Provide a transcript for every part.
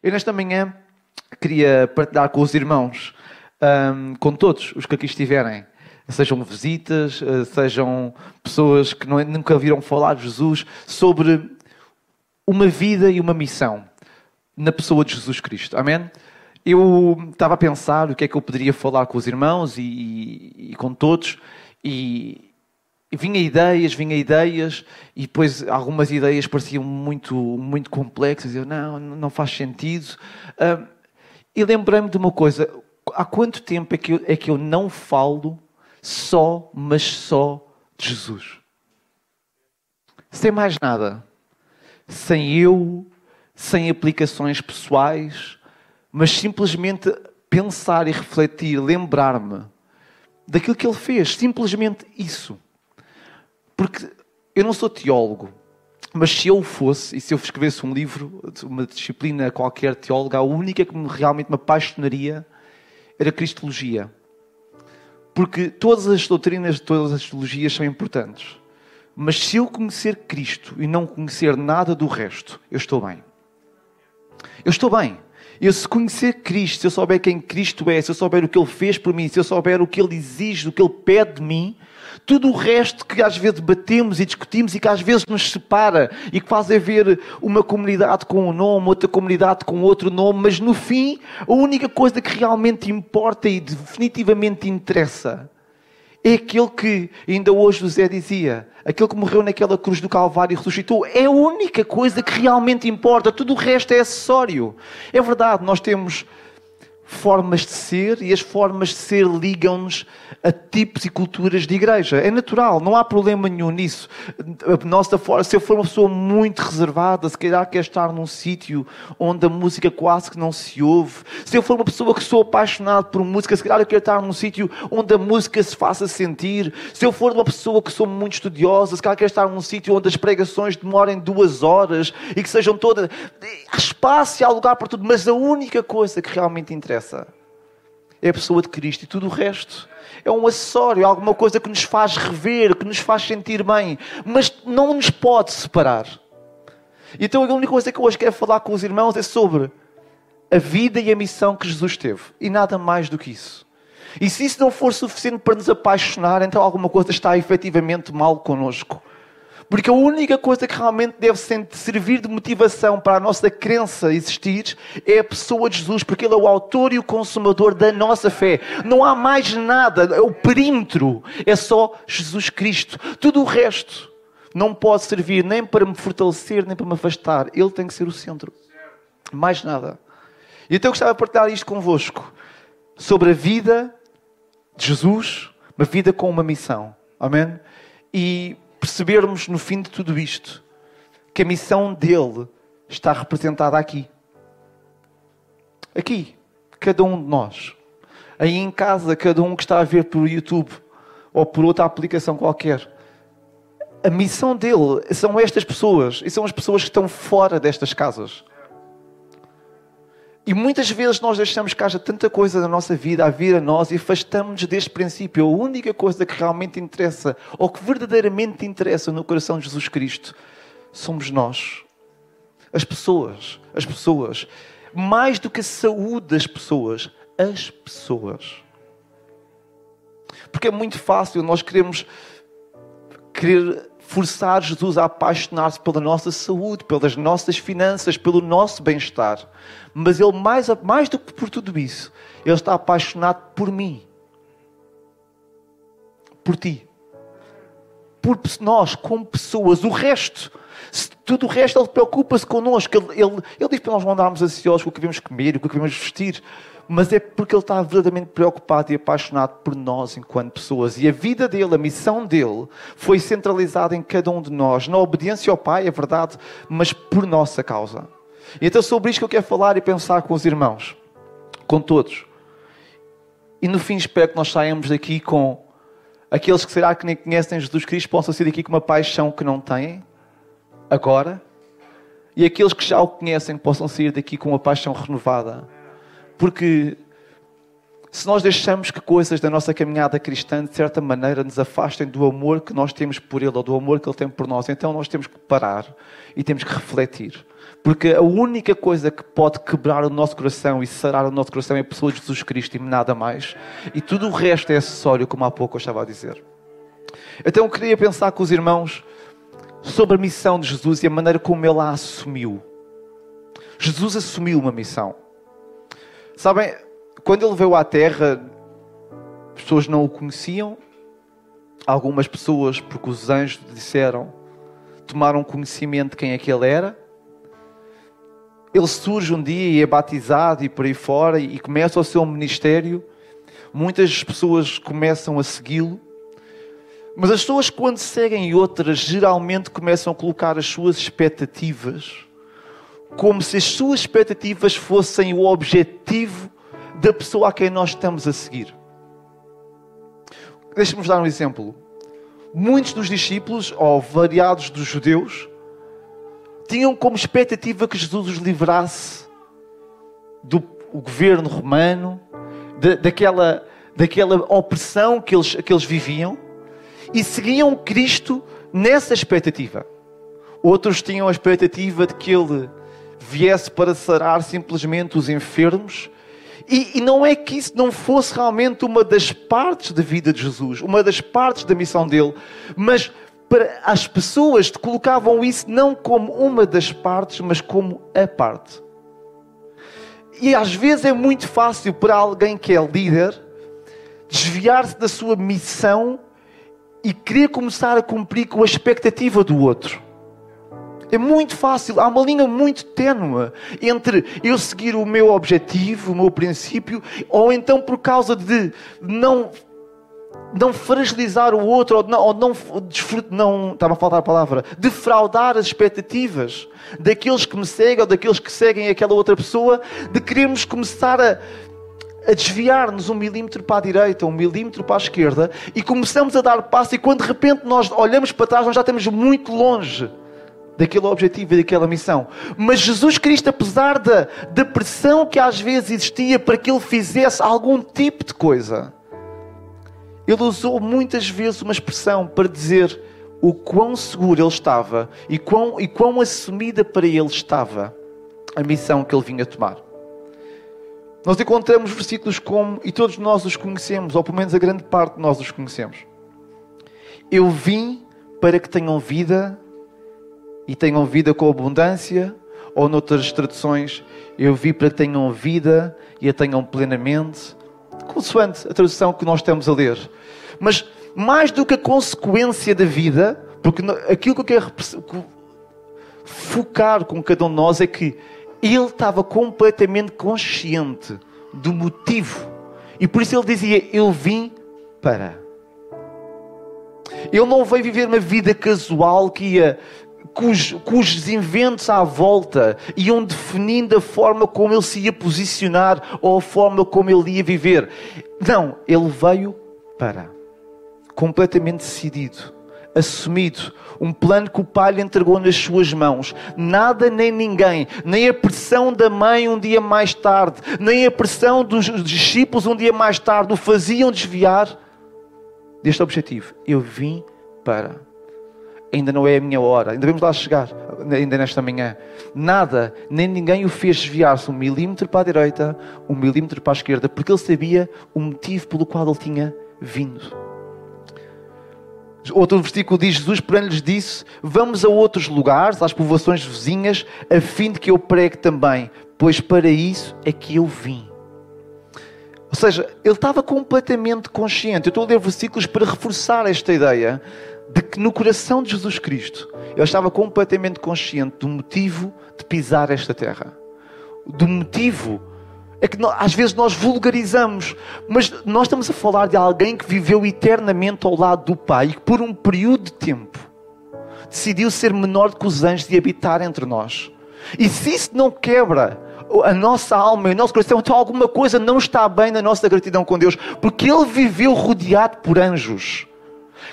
Eu nesta manhã queria partilhar com os irmãos, um, com todos os que aqui estiverem, sejam visitas, eh, sejam pessoas que não, nunca viram falar de Jesus, sobre uma vida e uma missão na pessoa de Jesus Cristo. Amém? Eu estava a pensar o que é que eu poderia falar com os irmãos e, e, e com todos, e vinha ideias, vinha ideias, e depois algumas ideias pareciam muito, muito complexas. Eu, não, não faz sentido. Uh, e lembrei-me de uma coisa: há quanto tempo é que, eu, é que eu não falo só, mas só de Jesus? Sem mais nada. Sem eu, sem aplicações pessoais, mas simplesmente pensar e refletir, lembrar-me daquilo que ele fez. Simplesmente isso. Porque eu não sou teólogo, mas se eu fosse, e se eu escrevesse um livro, uma disciplina qualquer teóloga, a única que realmente me apaixonaria era a Cristologia. Porque todas as doutrinas de todas as teologias são importantes. Mas se eu conhecer Cristo e não conhecer nada do resto, eu estou bem. Eu estou bem. Eu, se conhecer Cristo, se eu souber quem Cristo é, se eu souber o que Ele fez por mim, se eu souber o que Ele exige, o que Ele pede de mim, tudo o resto que às vezes debatemos e discutimos e que às vezes nos separa e que faz haver uma comunidade com um nome, outra comunidade com outro nome, mas no fim, a única coisa que realmente importa e definitivamente interessa é aquele que, ainda hoje José dizia, aquele que morreu naquela cruz do Calvário e ressuscitou, é a única coisa que realmente importa, tudo o resto é acessório. É verdade, nós temos formas de ser e as formas de ser ligam-nos a tipos e culturas de igreja. É natural, não há problema nenhum nisso. Nossa se eu for uma pessoa muito reservada, se calhar quer estar num sítio onde a música quase que não se ouve. Se eu for uma pessoa que sou apaixonado por música, se calhar eu quero estar num sítio onde a música se faça sentir. Se eu for uma pessoa que sou muito estudiosa, se calhar quero estar num sítio onde as pregações demorem duas horas e que sejam todas. Há espaço e há lugar para tudo, mas a única coisa que realmente interessa interessa. É a pessoa de Cristo e tudo o resto é um acessório, é alguma coisa que nos faz rever, que nos faz sentir bem, mas não nos pode separar. Então a única coisa que eu hoje quero falar com os irmãos é sobre a vida e a missão que Jesus teve e nada mais do que isso. E se isso não for suficiente para nos apaixonar, então alguma coisa está efetivamente mal connosco. Porque a única coisa que realmente deve servir de motivação para a nossa crença existir é a pessoa de Jesus, porque Ele é o autor e o consumador da nossa fé. Não há mais nada, é o perímetro, é só Jesus Cristo. Tudo o resto não pode servir nem para me fortalecer, nem para me afastar. Ele tem que ser o centro. Mais nada. E então eu gostava de partilhar isto convosco sobre a vida de Jesus, uma vida com uma missão. Amém? E percebermos no fim de tudo isto que a missão dele está representada aqui. Aqui, cada um de nós. Aí em casa, cada um que está a ver por YouTube ou por outra aplicação qualquer. A missão dele são estas pessoas e são as pessoas que estão fora destas casas. E muitas vezes nós deixamos que haja tanta coisa na nossa vida a vir a nós e afastamos-nos deste princípio. A única coisa que realmente interessa, ou que verdadeiramente interessa no coração de Jesus Cristo, somos nós. As pessoas. As pessoas. Mais do que a saúde das pessoas, as pessoas. Porque é muito fácil nós queremos querer forçar Jesus a apaixonar-se pela nossa saúde, pelas nossas finanças, pelo nosso bem-estar. Mas Ele, mais, mais do que por tudo isso, Ele está apaixonado por mim. Por ti. Por nós, como pessoas. O resto, tudo o resto, Ele preocupa-se connosco. Ele, ele, ele diz para nós não andarmos ansiosos com o que devemos comer com o que devemos vestir mas é porque ele está verdadeiramente preocupado e apaixonado por nós enquanto pessoas. E a vida dele, a missão dele, foi centralizada em cada um de nós, na obediência ao Pai, é verdade, mas por nossa causa. E então, sobre isto que eu quero falar e pensar com os irmãos, com todos. E no fim, espero que nós saímos daqui com aqueles que será que nem conhecem Jesus Cristo possam sair daqui com uma paixão que não têm agora. E aqueles que já o conhecem possam sair daqui com uma paixão renovada porque se nós deixamos que coisas da nossa caminhada cristã, de certa maneira, nos afastem do amor que nós temos por Ele ou do amor que Ele tem por nós, então nós temos que parar e temos que refletir. Porque a única coisa que pode quebrar o nosso coração e sarar o nosso coração é a pessoa de Jesus Cristo e nada mais. E tudo o resto é acessório, como há pouco eu estava a dizer. Então eu queria pensar com os irmãos sobre a missão de Jesus e a maneira como ele a assumiu. Jesus assumiu uma missão. Sabem, quando ele veio à Terra, as pessoas não o conheciam. Algumas pessoas, porque os anjos disseram, tomaram conhecimento de quem é que ele era. Ele surge um dia e é batizado e por aí fora e começa o seu ministério. Muitas pessoas começam a segui-lo. Mas as pessoas, quando seguem outras, geralmente começam a colocar as suas expectativas como se as suas expectativas fossem o objetivo da pessoa a quem nós estamos a seguir. Deixa-me dar um exemplo. Muitos dos discípulos, ou variados dos judeus, tinham como expectativa que Jesus os livrasse do governo romano, de, daquela, daquela opressão que eles, que eles viviam e seguiam Cristo nessa expectativa. Outros tinham a expectativa de que ele viesse para sarar simplesmente os enfermos. E, e, não é que isso não fosse realmente uma das partes da vida de Jesus, uma das partes da missão dele, mas as pessoas colocavam isso não como uma das partes, mas como a parte. E às vezes é muito fácil para alguém que é líder desviar-se da sua missão e querer começar a cumprir com a expectativa do outro. É muito fácil, há uma linha muito ténue entre eu seguir o meu objetivo, o meu princípio, ou então por causa de não, não fragilizar o outro, ou não, ou não, não estava a faltar a palavra, defraudar as expectativas daqueles que me seguem ou daqueles que seguem aquela outra pessoa, de querermos começar a a desviar-nos um milímetro para a direita, um milímetro para a esquerda, e começamos a dar passo, e quando de repente nós olhamos para trás, nós já estamos muito longe daquele objetivo e daquela missão. Mas Jesus Cristo, apesar da, da pressão que às vezes existia para que ele fizesse algum tipo de coisa, ele usou muitas vezes uma expressão para dizer o quão seguro ele estava e quão, e quão assumida para ele estava a missão que ele vinha tomar. Nós encontramos versículos como, e todos nós os conhecemos, ou pelo menos a grande parte de nós os conhecemos. Eu vim para que tenham vida e tenham vida com abundância, ou noutras traduções, eu vim para que tenham vida e a tenham plenamente, consoante a tradução que nós estamos a ler. Mas mais do que a consequência da vida, porque aquilo que eu quero focar com cada um de nós é que ele estava completamente consciente do motivo. E por isso ele dizia: Eu vim para. Ele não veio viver uma vida casual que ia, cujo, cujos inventos à volta iam definindo a forma como ele se ia posicionar ou a forma como ele ia viver. Não, ele veio para. Completamente decidido assumido, um plano que o pai lhe entregou nas suas mãos. Nada nem ninguém, nem a pressão da mãe um dia mais tarde, nem a pressão dos discípulos um dia mais tarde o faziam desviar deste objetivo. Eu vim para. Ainda não é a minha hora, ainda vamos lá chegar, ainda nesta manhã. Nada, nem ninguém o fez desviar-se um milímetro para a direita, um milímetro para a esquerda, porque ele sabia o motivo pelo qual ele tinha vindo. Outro versículo diz: Jesus, porém, lhes disse: Vamos a outros lugares, às povoações vizinhas, a fim de que eu pregue também, pois para isso é que eu vim. Ou seja, ele estava completamente consciente. Eu estou a ler versículos para reforçar esta ideia de que no coração de Jesus Cristo ele estava completamente consciente do motivo de pisar esta terra, do motivo é que nós, às vezes nós vulgarizamos, mas nós estamos a falar de alguém que viveu eternamente ao lado do Pai e que por um período de tempo decidiu ser menor que os anjos e habitar entre nós. E se isso não quebra a nossa alma e o nosso coração, então alguma coisa não está bem na nossa gratidão com Deus, porque Ele viveu rodeado por anjos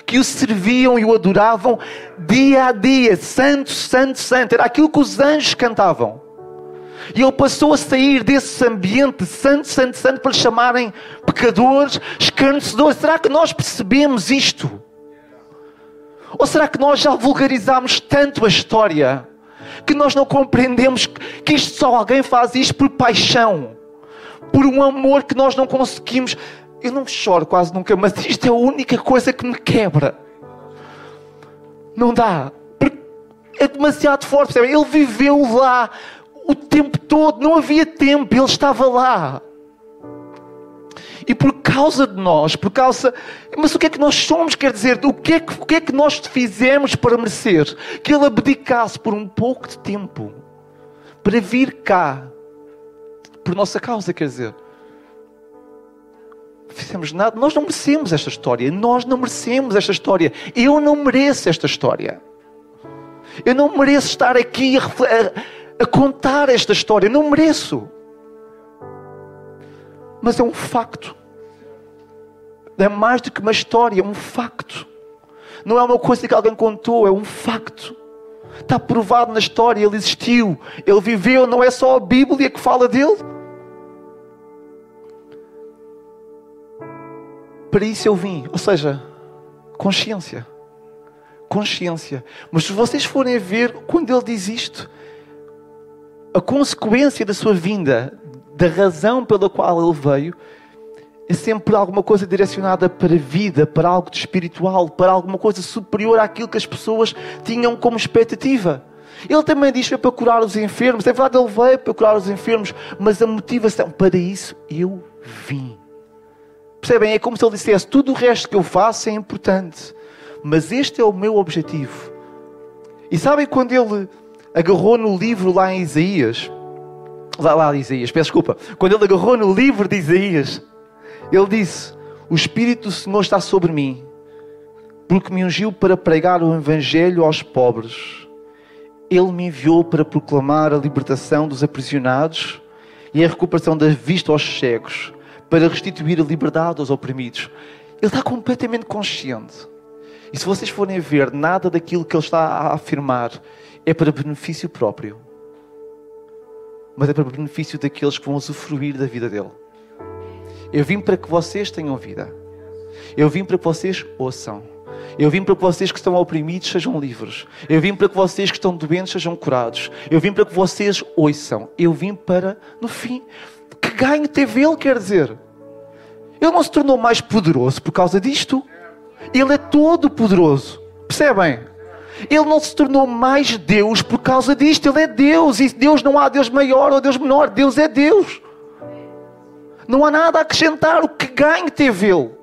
que o serviam e o adoravam dia a dia, santo, santo, santo. Era aquilo que os anjos cantavam. E ele passou a sair desse ambiente santo, santo, santo para lhe chamarem pecadores, escarnecedores. Será que nós percebemos isto? Ou será que nós já vulgarizamos tanto a história que nós não compreendemos que isto só alguém faz isto por paixão, por um amor que nós não conseguimos. Eu não choro quase nunca, mas isto é a única coisa que me quebra. Não dá. É demasiado forte. Percebe? Ele viveu lá o tempo todo, não havia tempo, ele estava lá. E por causa de nós, por causa. Mas o que é que nós somos? Quer dizer, o que é que, o que, é que nós fizemos para merecer que Ele abdicasse por um pouco de tempo para vir cá por nossa causa? Quer dizer, fizemos nada. Nós não merecemos esta história. Nós não merecemos esta história. Eu não mereço esta história. Eu não mereço estar aqui a, a, a contar esta história. Eu não mereço mas é um facto. É mais do que uma história, é um facto. Não é uma coisa que alguém contou, é um facto. Está provado na história, ele existiu, ele viveu, não é só a Bíblia que fala dele. Para isso eu vim, ou seja, consciência. Consciência. Mas se vocês forem ver, quando ele diz isto, a consequência da sua vinda, da razão pela qual ele veio, é sempre alguma coisa direcionada para a vida, para algo de espiritual, para alguma coisa superior àquilo que as pessoas tinham como expectativa. Ele também diz que para curar os enfermos. É verdade, ele veio para curar os enfermos, mas a motivação para isso eu vim. Percebem? É como se ele dissesse: tudo o resto que eu faço é importante, mas este é o meu objetivo. E sabem quando ele agarrou no livro lá em Isaías? lá, lá Isaías, peço desculpa, quando ele agarrou no livro de Isaías, ele disse: O Espírito do Senhor está sobre mim, porque me ungiu para pregar o Evangelho aos pobres. Ele me enviou para proclamar a libertação dos aprisionados e a recuperação da vista aos cegos, para restituir a liberdade aos oprimidos. Ele está completamente consciente. E se vocês forem ver, nada daquilo que ele está a afirmar é para benefício próprio mas é para benefício daqueles que vão usufruir da vida dele. Eu vim para que vocês tenham vida. Eu vim para que vocês ouçam. Eu vim para que vocês que estão oprimidos sejam livres. Eu vim para que vocês que estão doentes sejam curados. Eu vim para que vocês ouçam. Eu vim para, no fim, que ganhe teve ele, quer dizer. Ele não se tornou mais poderoso por causa disto. Ele é todo poderoso. Percebem? Ele não se tornou mais Deus por causa disto. Ele é Deus. E Deus não há Deus maior ou Deus menor. Deus é Deus. Não há nada a acrescentar. O que ganho teve Ele?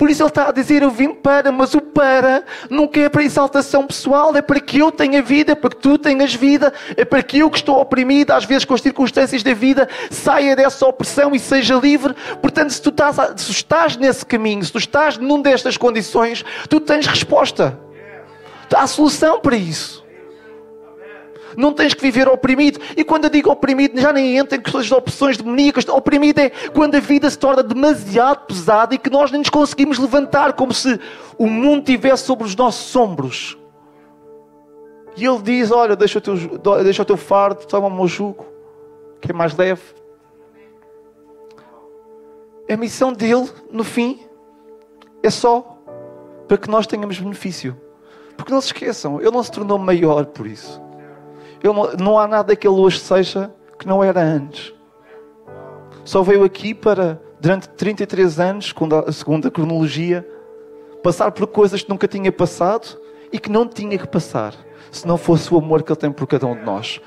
Por isso ele está a dizer: Eu vim para, mas o para nunca é para exaltação pessoal, é para que eu tenha vida, para que tu tenhas vida, é para que eu que estou oprimido, às vezes com as circunstâncias da vida, saia dessa opressão e seja livre. Portanto, se tu estás, se estás nesse caminho, se tu estás num destas condições, tu tens resposta. Há solução para isso. Não tens que viver oprimido. E quando eu digo oprimido, já nem entra em questões de opções demoníacas. Oprimido é quando a vida se torna demasiado pesada e que nós nem nos conseguimos levantar, como se o mundo estivesse sobre os nossos ombros. E ele diz: Olha, deixa o teu, deixa o teu fardo, toma o meu jugo, que é mais leve. A missão dele, no fim, é só para que nós tenhamos benefício. Porque não se esqueçam, ele não se tornou maior por isso. Não, não há nada que ele hoje seja que não era antes. Só veio aqui para, durante 33 anos, segundo a, cronologia, passar por coisas que nunca tinha passado e que não tinha que passar, se não fosse o amor que ele tem por cada um de nós.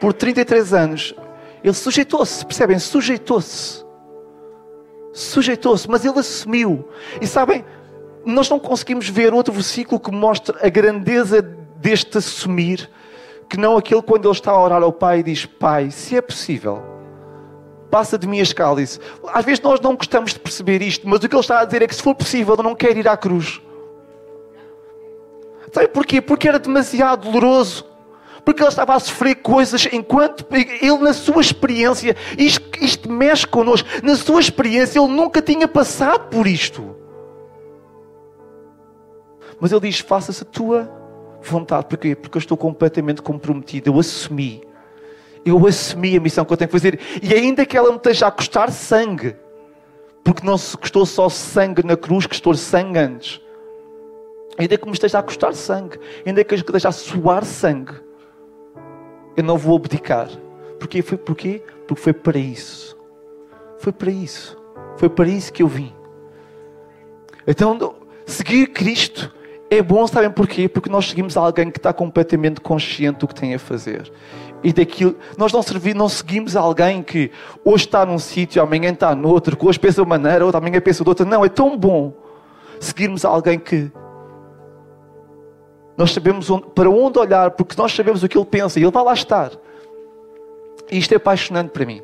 Por 33 anos, ele sujeitou-se, percebem? Sujeitou-se. Sujeitou-se, mas ele assumiu. E sabem, nós não conseguimos ver outro versículo que mostre a grandeza deste assumir que não aquele quando ele está a orar ao Pai e diz: Pai, se é possível, passa de mim as cálice. Às vezes nós não gostamos de perceber isto, mas o que ele está a dizer é que se for possível, eu não quero ir à cruz. Sabe porquê? Porque era demasiado doloroso. Porque ele estava a sofrer coisas enquanto ele, na sua experiência, isto, isto mexe connosco, na sua experiência, ele nunca tinha passado por isto. Mas ele diz: Faça-se a tua vontade. Porquê? Porque eu estou completamente comprometido. Eu assumi. Eu assumi a missão que eu tenho que fazer. E ainda que ela me esteja a custar sangue, porque não se custou só sangue na cruz, custou sangue antes. ainda que me esteja a custar sangue, ainda que esteja a suar sangue, eu não vou abdicar. Porquê? Foi porquê? Porque foi para isso. Foi para isso. Foi para isso que eu vim. Então, seguir Cristo é bom, sabem porquê? Porque nós seguimos alguém que está completamente consciente do que tem a fazer. E daquilo, nós não, servi, não seguimos alguém que hoje está num sítio, amanhã está noutro, que hoje pensa de uma maneira, outra amanhã pensa de outra. Não, é tão bom seguirmos alguém que nós sabemos onde, para onde olhar, porque nós sabemos o que ele pensa e ele vai lá estar. E isto é apaixonante para mim.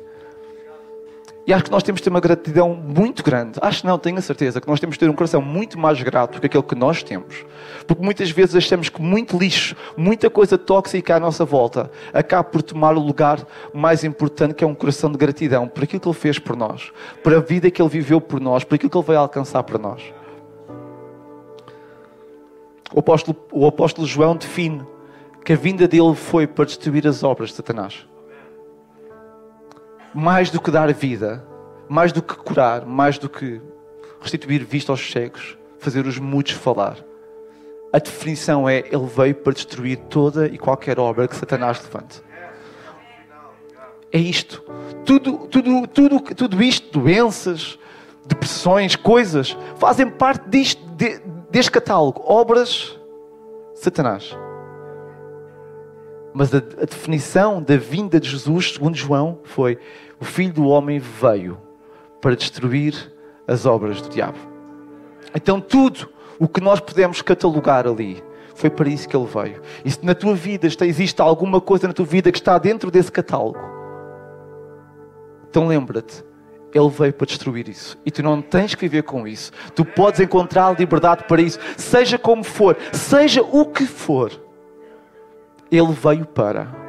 E acho que nós temos de ter uma gratidão muito grande. Acho não, tenho a certeza que nós temos de ter um coração muito mais grato que aquele que nós temos. Porque muitas vezes achamos que muito lixo, muita coisa tóxica à nossa volta, acaba por tomar o lugar mais importante, que é um coração de gratidão por aquilo que Ele fez por nós, por a vida que Ele viveu por nós, por aquilo que Ele veio alcançar para nós. O apóstolo, o apóstolo João define que a vinda dele foi para destruir as obras de Satanás mais do que dar vida, mais do que curar, mais do que restituir vista aos cegos, fazer os mudos falar. A definição é: Ele veio para destruir toda e qualquer obra que Satanás levante. É isto. Tudo, tudo, tudo, tudo isto, doenças, depressões, coisas, fazem parte disto, de, deste catálogo. Obras, Satanás. Mas a, a definição da vinda de Jesus, segundo João, foi: o Filho do Homem veio para destruir as obras do diabo. Então, tudo o que nós podemos catalogar ali foi para isso que ele veio. E se na tua vida existe alguma coisa na tua vida que está dentro desse catálogo, então lembra-te, ele veio para destruir isso. E tu não tens que viver com isso. Tu podes encontrar liberdade para isso, seja como for, seja o que for. Ele veio para.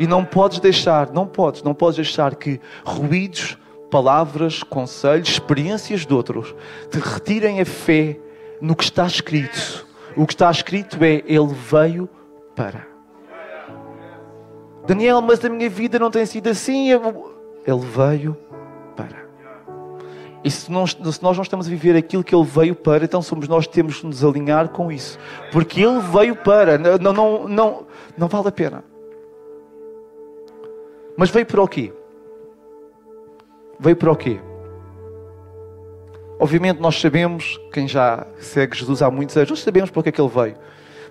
E não podes deixar, não podes, não podes deixar que ruídos, palavras, conselhos, experiências de outros te retirem a fé no que está escrito. O que está escrito é: Ele veio para. Daniel, mas a minha vida não tem sido assim. Ele veio para. E se nós, não estamos a viver aquilo que Ele veio para, então somos nós que temos que nos alinhar com isso. Porque Ele veio para. Não, não, não, não vale a pena. Mas veio para o quê? Veio para o quê? Obviamente nós sabemos, quem já segue Jesus há muitos anos, nós sabemos para que é que ele veio.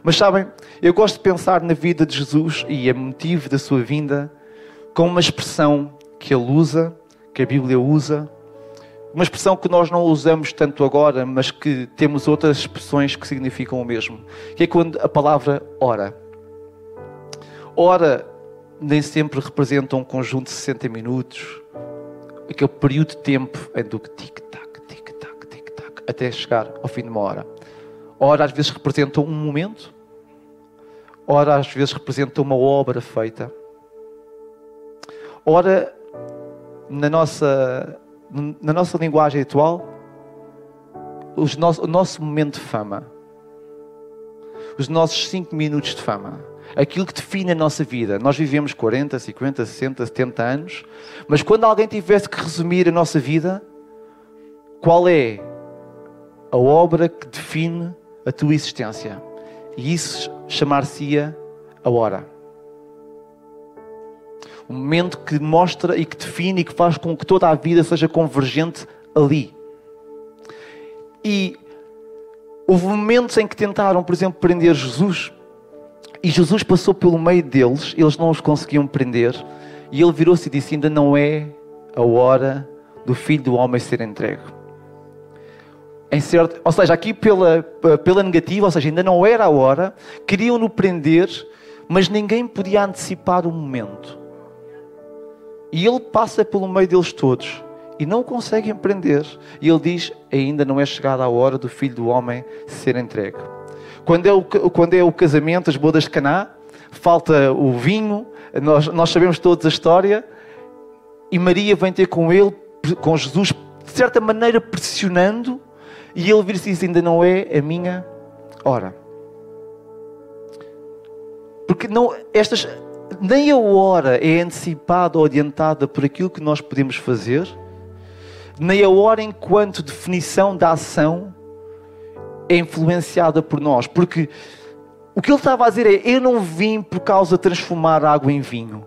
Mas sabem, eu gosto de pensar na vida de Jesus e a motivo da sua vinda com uma expressão que ele usa, que a Bíblia usa, uma expressão que nós não usamos tanto agora, mas que temos outras expressões que significam o mesmo, que é quando a palavra ora. Ora nem sempre representam um conjunto de 60 minutos, aquele período de tempo em do que tic-tac, tic-tac, tic-tac, até chegar ao fim de uma hora. Ora, às vezes representam um momento, ora, às vezes representam uma obra feita. Ora, na nossa, na nossa linguagem atual, o nosso momento de fama, os nossos 5 minutos de fama aquilo que define a nossa vida. Nós vivemos 40, 50, 60, 70 anos, mas quando alguém tivesse que resumir a nossa vida, qual é a obra que define a tua existência? E isso chamar-se-ia a hora. O momento que mostra e que define e que faz com que toda a vida seja convergente ali. E houve momentos em que tentaram, por exemplo, prender Jesus e Jesus passou pelo meio deles, eles não os conseguiam prender, e ele virou-se e disse: Ainda não é a hora do filho do homem ser entregue. Em certo, ou seja, aqui pela, pela negativa, ou seja, ainda não era a hora, queriam-no prender, mas ninguém podia antecipar o momento. E ele passa pelo meio deles todos e não conseguem prender. E ele diz: Ainda não é chegada a hora do filho do homem ser entregue. Quando é o, quando é o casamento, as bodas de Caná, falta o vinho, nós, nós sabemos todos a história, e Maria vem ter com ele, com Jesus, de certa maneira pressionando, e ele vira-se e diz: Ainda não é a minha hora. Porque não, estas, nem a hora é antecipada ou adiantada por aquilo que nós podemos fazer, nem a hora enquanto definição da ação é influenciada por nós. Porque o que ele estava a dizer é: Eu não vim por causa de transformar água em vinho.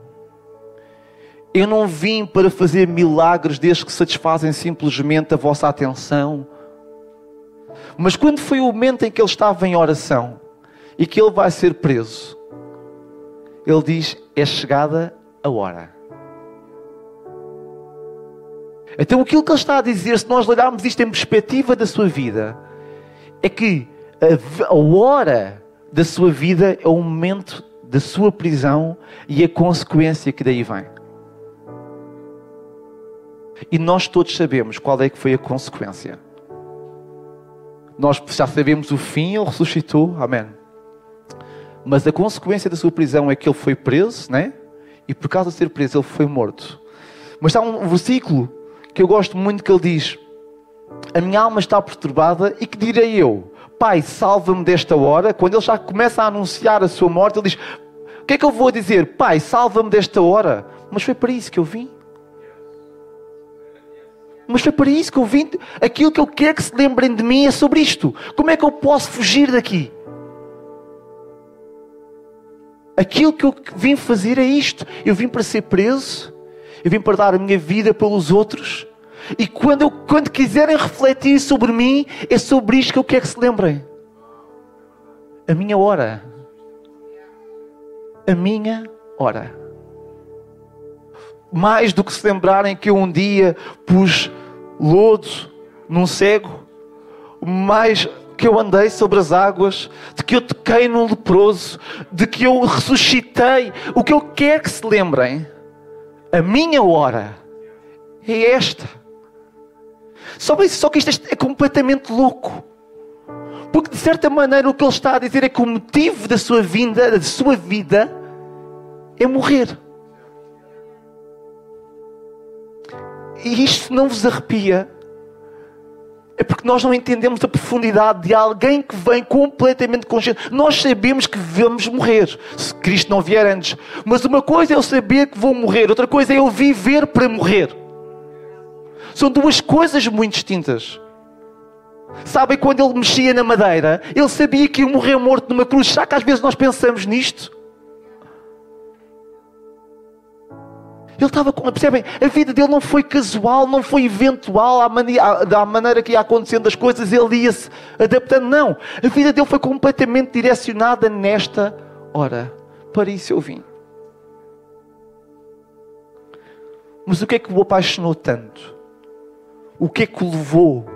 Eu não vim para fazer milagres desde que satisfazem simplesmente a vossa atenção. Mas quando foi o momento em que ele estava em oração e que ele vai ser preso, ele diz: É chegada a hora. Então aquilo que ele está a dizer, se nós olharmos isto em perspectiva da sua vida, é que a, hora da sua vida é o momento da sua prisão e a consequência que daí vem. E nós todos sabemos qual é que foi a consequência. Nós já sabemos o fim, ele ressuscitou, amém. Mas a consequência da sua prisão é que ele foi preso, né? E por causa de ser preso, ele foi morto. Mas há um versículo que eu gosto muito que ele diz: A minha alma está perturbada, e que direi eu? Pai, salva-me desta hora. Quando ele já começa a anunciar a sua morte, ele diz: O que é que eu vou dizer? Pai, salva-me desta hora. Mas foi para isso que eu vim. Mas foi para isso que eu vim. Aquilo que eu quero que se lembrem de mim é sobre isto. Como é que eu posso fugir daqui? Aquilo que eu vim fazer é isto. Eu vim para ser preso. Eu vim para dar a minha vida pelos outros. E quando, quando quiserem refletir sobre mim, é sobre isto que eu quero que se lembrem. A minha hora. A minha hora. Mais do que se lembrarem que eu um dia pus lodo num cego, mais que eu andei sobre as águas, de que eu toquei num leproso, de que eu ressuscitei. O que eu quero que se lembrem, a minha hora é esta. Só, só que isto é completamente louco. Porque de certa maneira o que ele está a dizer é que o motivo da sua vinda, da sua vida, é morrer. E isto não vos arrepia é porque nós não entendemos a profundidade de alguém que vem completamente consciente. Nós sabemos que vamos morrer, se Cristo não vier antes. Mas uma coisa é eu saber que vou morrer, outra coisa é eu viver para morrer. São duas coisas muito distintas. Sabem quando ele mexia na madeira, ele sabia que ia morrer morto numa cruz. Será que às vezes nós pensamos nisto? Ele estava com. Percebem? A vida dele não foi casual, não foi eventual, à da maneira que ia acontecendo as coisas, ele ia-se adaptando. Não. A vida dele foi completamente direcionada nesta hora. Para isso eu vim. Mas o que é que o apaixonou tanto? O que é que o levou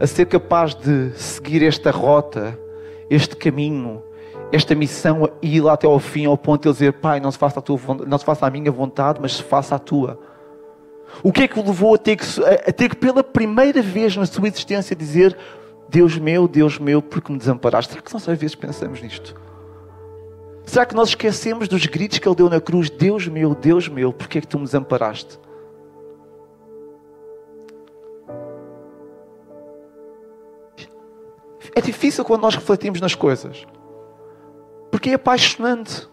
a ser capaz de seguir esta rota, este caminho, esta missão e ir lá até ao fim, ao ponto de ele dizer: Pai, não se faça a, tua, não se faça a minha vontade, mas se faça a tua. O que é que o levou a ter que, a ter que pela primeira vez na sua existência, dizer: Deus meu, Deus meu, porque me desamparaste? Será que nós às vezes pensamos nisto? Será que nós esquecemos dos gritos que ele deu na cruz? Deus meu, Deus meu, porque é que tu me desamparaste? É difícil quando nós refletimos nas coisas. Porque é apaixonante.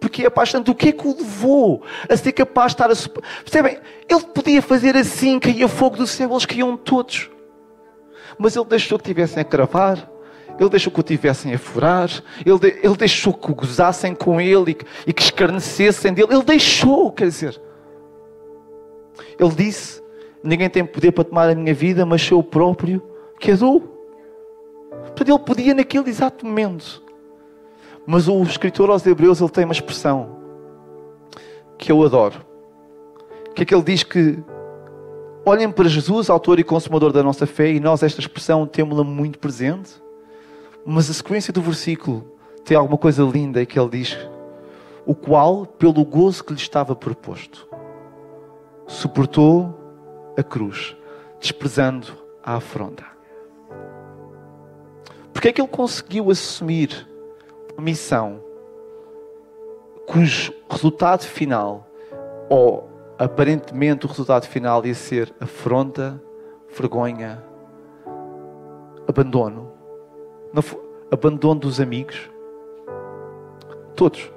Porque é apaixonante. O que é que o levou a ser capaz de estar a. Percebem? Ele podia fazer assim, caía fogo do céu, eles caíam todos. Mas ele deixou que tivessem a cravar. Ele deixou que o tivessem a furar. Ele, de... ele deixou que gozassem com ele e que, e que escarnecessem dele. Ele deixou, quer dizer. Ele disse: Ninguém tem poder para tomar a minha vida, mas sou o próprio que a dou. Portanto, ele podia naquele exato momento mas o escritor aos Hebreus ele tem uma expressão que eu adoro. Que é que ele diz que olhem para Jesus, autor e consumador da nossa fé, e nós esta expressão temos-la muito presente. Mas a sequência do versículo tem alguma coisa linda que ele diz: o qual, pelo gozo que lhe estava proposto, suportou a cruz, desprezando a afronta. Porque é que ele conseguiu assumir missão cujo resultado final, ou aparentemente o resultado final, ia ser afronta, vergonha, abandono, abandono dos amigos. Todos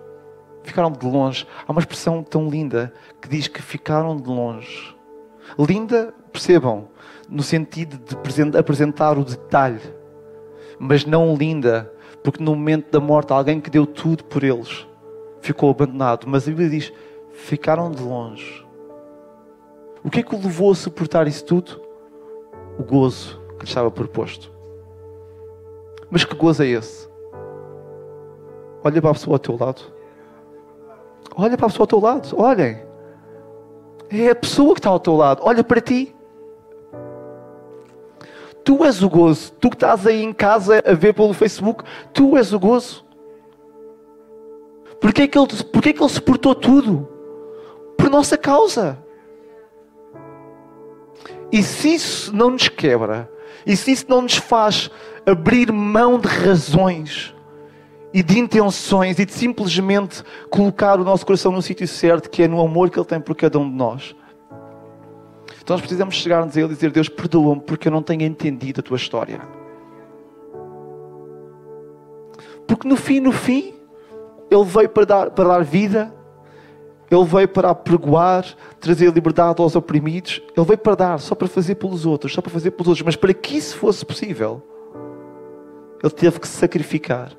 ficaram de longe. Há uma expressão tão linda que diz que ficaram de longe. Linda, percebam, no sentido de apresentar o detalhe mas não linda, porque no momento da morte alguém que deu tudo por eles ficou abandonado. Mas a Bíblia diz: ficaram de longe. O que é que o levou a suportar isso tudo? O gozo que lhe estava proposto. Mas que gozo é esse? Olha para a pessoa ao teu lado. Olha para a pessoa ao teu lado. Olhem. É a pessoa que está ao teu lado. Olha para ti. Tu és o gozo. Tu que estás aí em casa a ver pelo Facebook, tu és o gozo. Porquê que ele, porquê que ele suportou tudo? Por nossa causa. E se isso não nos quebra, e se isso não nos faz abrir mão de razões e de intenções e de simplesmente colocar o nosso coração no sítio certo, que é no amor que Ele tem por cada um de nós. Então nós precisamos chegar-nos a Ele e dizer: Deus, perdoa-me porque eu não tenho entendido a tua história. Porque no fim, no fim, Ele veio para dar, para dar vida, Ele veio para apregoar, trazer liberdade aos oprimidos, Ele veio para dar, só para fazer pelos outros, só para fazer pelos outros. Mas para que isso fosse possível, Ele teve que se sacrificar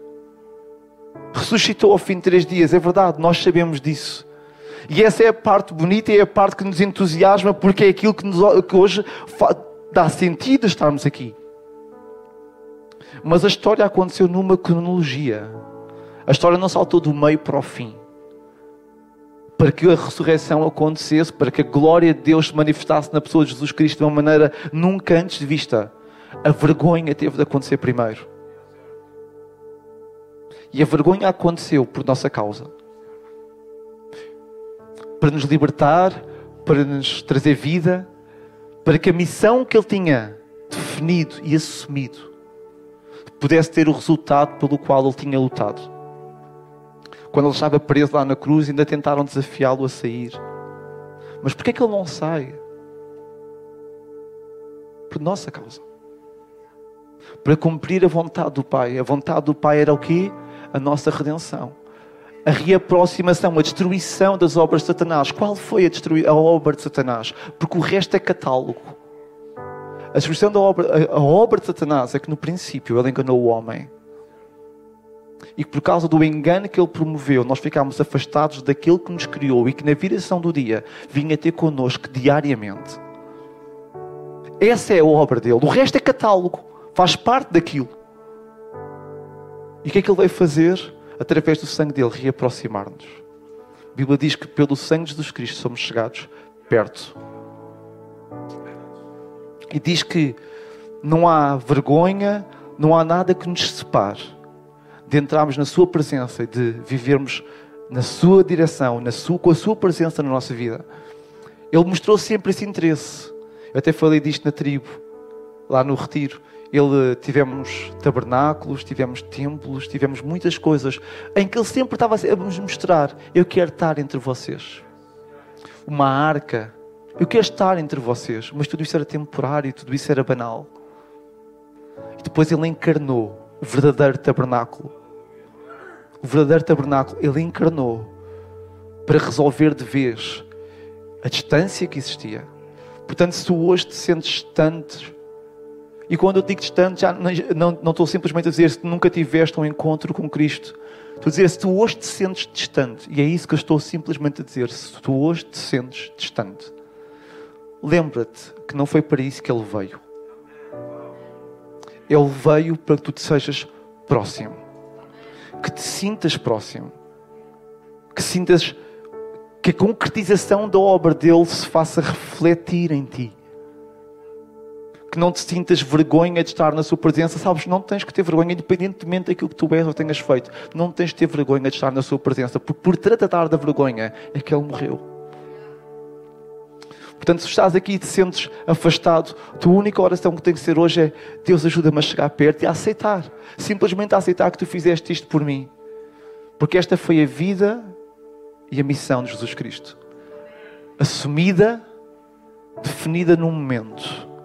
ressuscitou ao fim de três dias, é verdade, nós sabemos disso. E essa é a parte bonita e é a parte que nos entusiasma, porque é aquilo que, nos, que hoje dá sentido estarmos aqui. Mas a história aconteceu numa cronologia. A história não saltou do meio para o fim. Para que a ressurreição acontecesse, para que a glória de Deus se manifestasse na pessoa de Jesus Cristo de uma maneira nunca antes vista, a vergonha teve de acontecer primeiro. E a vergonha aconteceu por nossa causa. Para nos libertar, para nos trazer vida, para que a missão que ele tinha definido e assumido pudesse ter o resultado pelo qual ele tinha lutado. Quando ele estava preso lá na cruz, ainda tentaram desafiá-lo a sair. Mas por que é que ele não sai? Por nossa causa. Para cumprir a vontade do Pai. A vontade do Pai era o quê? a nossa redenção. A reaproximação, a destruição das obras de Satanás. Qual foi a, a obra de Satanás? Porque o resto é catálogo. A destruição da obra, a, a obra de Satanás é que no princípio ele enganou o homem. E por causa do engano que ele promoveu, nós ficámos afastados daquele que nos criou e que na viração do dia vinha ter connosco diariamente. Essa é a obra dele. O resto é catálogo. Faz parte daquilo. E o que é que ele veio fazer? Através do sangue dele, reaproximar-nos. A Bíblia diz que pelo sangue de Jesus Cristo somos chegados perto. E diz que não há vergonha, não há nada que nos separe de entrarmos na Sua presença e de vivermos na Sua direção, na sua, com a Sua presença na nossa vida. Ele mostrou sempre esse interesse. Eu até falei disto na tribo, lá no retiro. Ele tivemos tabernáculos, tivemos templos, tivemos muitas coisas em que ele sempre estava a nos mostrar: eu quero estar entre vocês. Uma arca, eu quero estar entre vocês, mas tudo isso era temporário, tudo isso era banal. E depois ele encarnou o verdadeiro tabernáculo. O verdadeiro tabernáculo, ele encarnou para resolver de vez a distância que existia. Portanto, se tu hoje te sentes distante e quando eu digo distante, já não, não estou simplesmente a dizer se nunca tiveste um encontro com Cristo. Estou a dizer se tu hoje te sentes distante. E é isso que eu estou simplesmente a dizer. Se tu hoje te sentes distante, lembra-te que não foi para isso que Ele veio. Ele veio para que tu te sejas próximo. Que te sintas próximo. Que sintas que a concretização da obra dele se faça refletir em ti que não te sintas vergonha de estar na sua presença. Sabes, não tens que ter vergonha, independentemente daquilo que tu és ou tenhas feito. Não tens que ter vergonha de estar na sua presença, porque por tratar da vergonha é que ele morreu. Portanto, se estás aqui e te sentes afastado, a tua única oração que tem que ser hoje é Deus ajuda-me a chegar perto e a aceitar. Simplesmente a aceitar que tu fizeste isto por mim. Porque esta foi a vida e a missão de Jesus Cristo. Assumida, definida num momento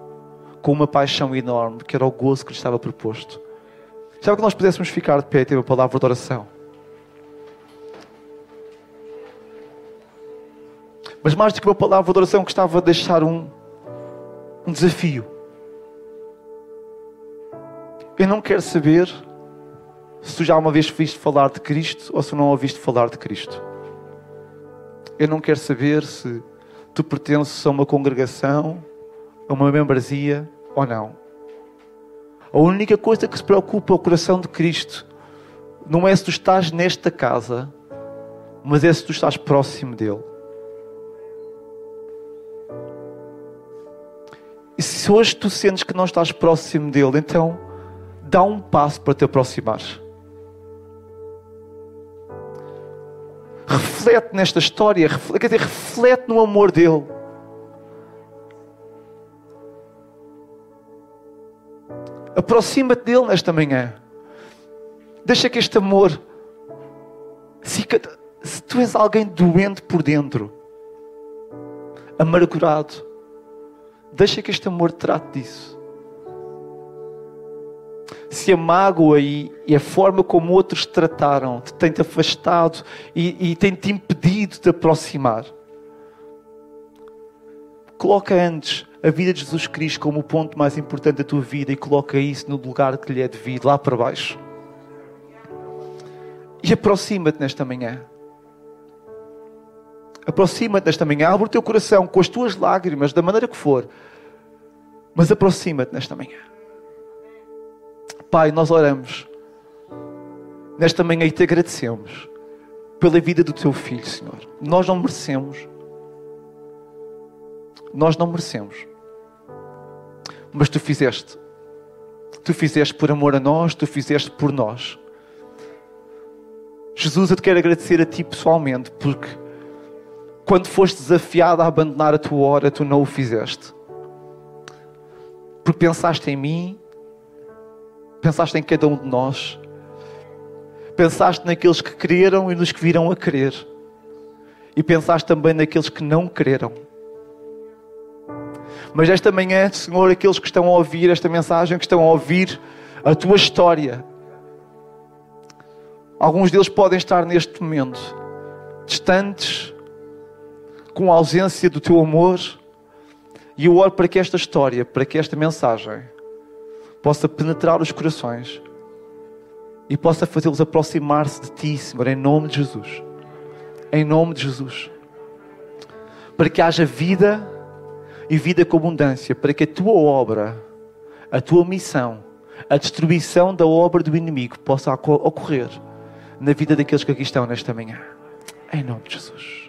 com uma paixão enorme, que era o gozo que lhe estava proposto. Sabe que nós pudéssemos ficar de pé e ter uma palavra de oração? Mas mais do que uma palavra de oração, que estava a deixar um, um desafio. Eu não quero saber se tu já uma vez ouviste falar de Cristo ou se não ouviste falar de Cristo. Eu não quero saber se tu pertences a uma congregação, uma membresia ou não. A única coisa que se preocupa o coração de Cristo não é se tu estás nesta casa, mas é se tu estás próximo dele. E se hoje tu sentes que não estás próximo dele, então dá um passo para te aproximar. Reflete nesta história, reflete, quer dizer, reflete no amor dele. Aproxima-te dele nesta manhã. Deixa que este amor. Se tu és alguém doente por dentro, amargurado, deixa que este amor trate disso. Se a mágoa e, e a forma como outros te trataram te tem-te afastado e, e tem-te impedido de aproximar, coloca antes a vida de Jesus Cristo como o ponto mais importante da tua vida e coloca isso no lugar que lhe é devido, lá para baixo. E aproxima-te nesta manhã. Aproxima-te nesta manhã. Abre o teu coração com as tuas lágrimas, da maneira que for. Mas aproxima-te nesta manhã. Pai, nós oramos nesta manhã e te agradecemos pela vida do teu filho, Senhor. Nós não merecemos. Nós não merecemos mas tu fizeste. Tu fizeste por amor a nós, tu fizeste por nós. Jesus, eu te quero agradecer a ti pessoalmente, porque quando foste desafiado a abandonar a tua hora, tu não o fizeste. Porque pensaste em mim, pensaste em cada um de nós, pensaste naqueles que creram e nos que virão a crer, e pensaste também naqueles que não creram mas esta manhã, Senhor, aqueles que estão a ouvir esta mensagem, que estão a ouvir a tua história, alguns deles podem estar neste momento distantes, com a ausência do teu amor, e eu oro para que esta história, para que esta mensagem possa penetrar os corações e possa fazê-los aproximar-se de ti, Senhor, em nome de Jesus. Em nome de Jesus. Para que haja vida e vida com abundância, para que a tua obra, a tua missão, a destruição da obra do inimigo possa ocorrer na vida daqueles que aqui estão nesta manhã. Em nome de Jesus.